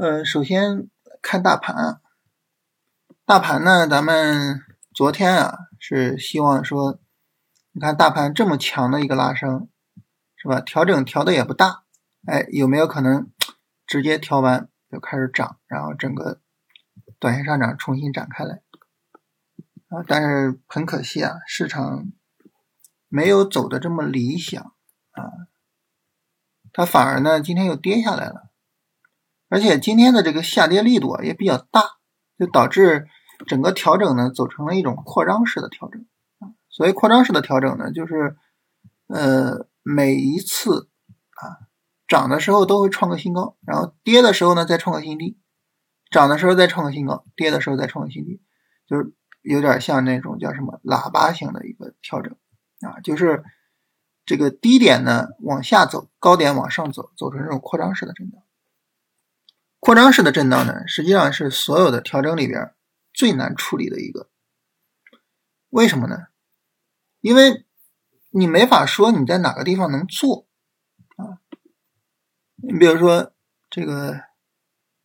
呃，首先看大盘，大盘呢，咱们昨天啊是希望说，你看大盘这么强的一个拉升，是吧？调整调的也不大，哎，有没有可能直接调完就开始涨，然后整个短线上涨重新展开来？啊，但是很可惜啊，市场没有走的这么理想啊，它反而呢今天又跌下来了。而且今天的这个下跌力度啊也比较大，就导致整个调整呢走成了一种扩张式的调整。所谓扩张式的调整呢，就是呃每一次啊涨的时候都会创个新高，然后跌的时候呢再创个新低，涨的时候再创个新高，跌的时候再创个新低，就是有点像那种叫什么喇叭型的一个调整啊，就是这个低点呢往下走，高点往上走，走成这种扩张式的震荡。扩张式的震荡呢，实际上是所有的调整里边最难处理的一个。为什么呢？因为你没法说你在哪个地方能做啊。你比如说这个，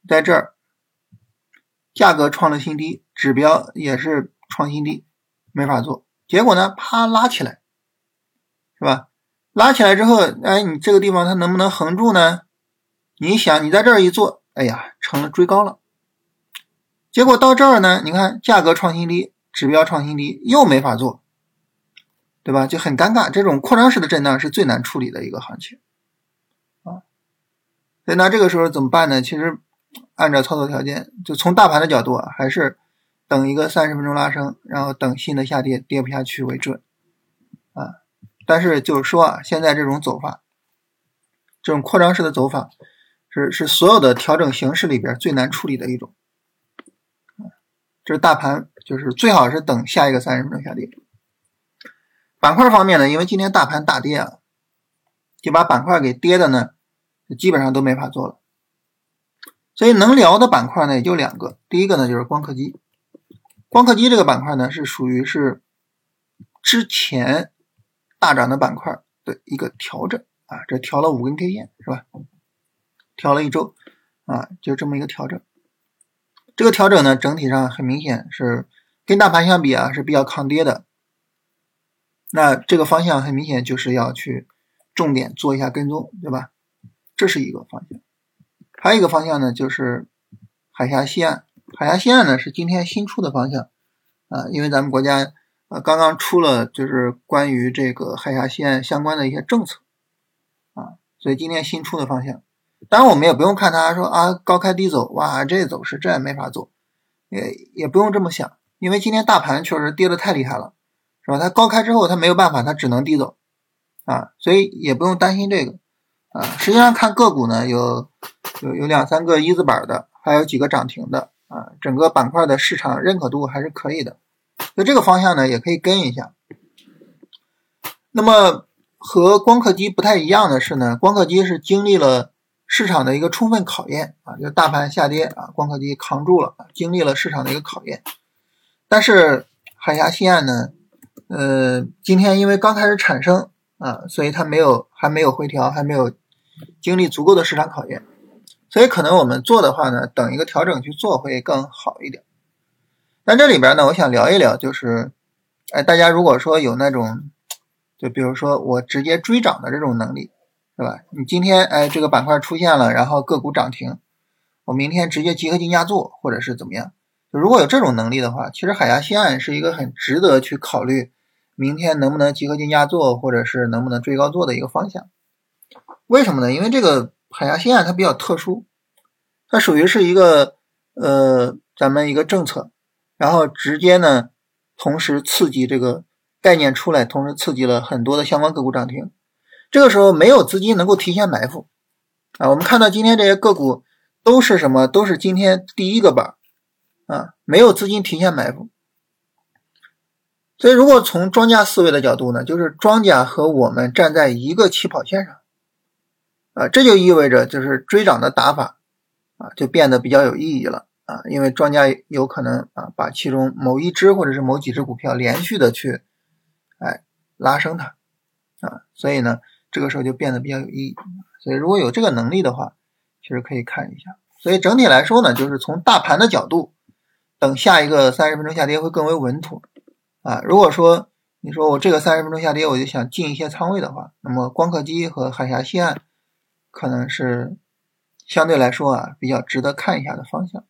在这儿价格创了新低，指标也是创新低，没法做。结果呢，啪拉起来，是吧？拉起来之后，哎，你这个地方它能不能横住呢？你想，你在这儿一做。哎呀，成了追高了，结果到这儿呢，你看价格创新低，指标创新低，又没法做，对吧？就很尴尬。这种扩张式的震荡是最难处理的一个行情啊。所以那这个时候怎么办呢？其实按照操作条件，就从大盘的角度啊，还是等一个三十分钟拉升，然后等新的下跌跌不下去为准啊。但是就是说啊，现在这种走法，这种扩张式的走法。是是所有的调整形式里边最难处理的一种，这是大盘，就是最好是等下一个三十分钟下跌。板块方面呢，因为今天大盘大跌啊，就把板块给跌的呢，基本上都没法做了。所以能聊的板块呢也就两个，第一个呢就是光刻机，光刻机这个板块呢是属于是之前大涨的板块的一个调整啊，这调了五根 K 线是吧？调了一周，啊，就这么一个调整。这个调整呢，整体上很明显是跟大盘相比啊是比较抗跌的。那这个方向很明显就是要去重点做一下跟踪，对吧？这是一个方向。还有一个方向呢，就是海峡西岸。海峡西岸呢是今天新出的方向啊，因为咱们国家呃刚刚出了就是关于这个海峡西岸相关的一些政策啊，所以今天新出的方向。当然，我们也不用看它说啊高开低走，哇，这走势这也没法做，也也不用这么想，因为今天大盘确实跌的太厉害了，是吧？它高开之后它没有办法，它只能低走啊，所以也不用担心这个啊。实际上看个股呢，有有有两三个一字板的，还有几个涨停的啊，整个板块的市场认可度还是可以的，那这个方向呢也可以跟一下。那么和光刻机不太一样的是呢，光刻机是经历了。市场的一个充分考验啊，就大盘下跌啊，光刻机扛住了，经历了市场的一个考验。但是海峡西岸呢，呃，今天因为刚开始产生啊，所以它没有还没有回调，还没有经历足够的市场考验，所以可能我们做的话呢，等一个调整去做会更好一点。但这里边呢，我想聊一聊，就是哎，大家如果说有那种，就比如说我直接追涨的这种能力。是吧？你今天哎，这个板块出现了，然后个股涨停，我明天直接集合竞价做，或者是怎么样？如果有这种能力的话，其实海峡西岸是一个很值得去考虑，明天能不能集合竞价做，或者是能不能追高做的一个方向。为什么呢？因为这个海峡西岸它比较特殊，它属于是一个呃咱们一个政策，然后直接呢同时刺激这个概念出来，同时刺激了很多的相关个股涨停。这个时候没有资金能够提前埋伏啊！我们看到今天这些个股都是什么？都是今天第一个板啊！没有资金提前埋伏，所以如果从庄家思维的角度呢，就是庄家和我们站在一个起跑线上啊，这就意味着就是追涨的打法啊就变得比较有意义了啊！因为庄家有可能啊把其中某一只或者是某几只股票连续的去哎拉升它啊，所以呢。这个时候就变得比较有意义，所以如果有这个能力的话，其实可以看一下。所以整体来说呢，就是从大盘的角度，等下一个三十分钟下跌会更为稳妥啊。如果说你说我这个三十分钟下跌，我就想进一些仓位的话，那么光刻机和海峡西岸可能是相对来说啊比较值得看一下的方向。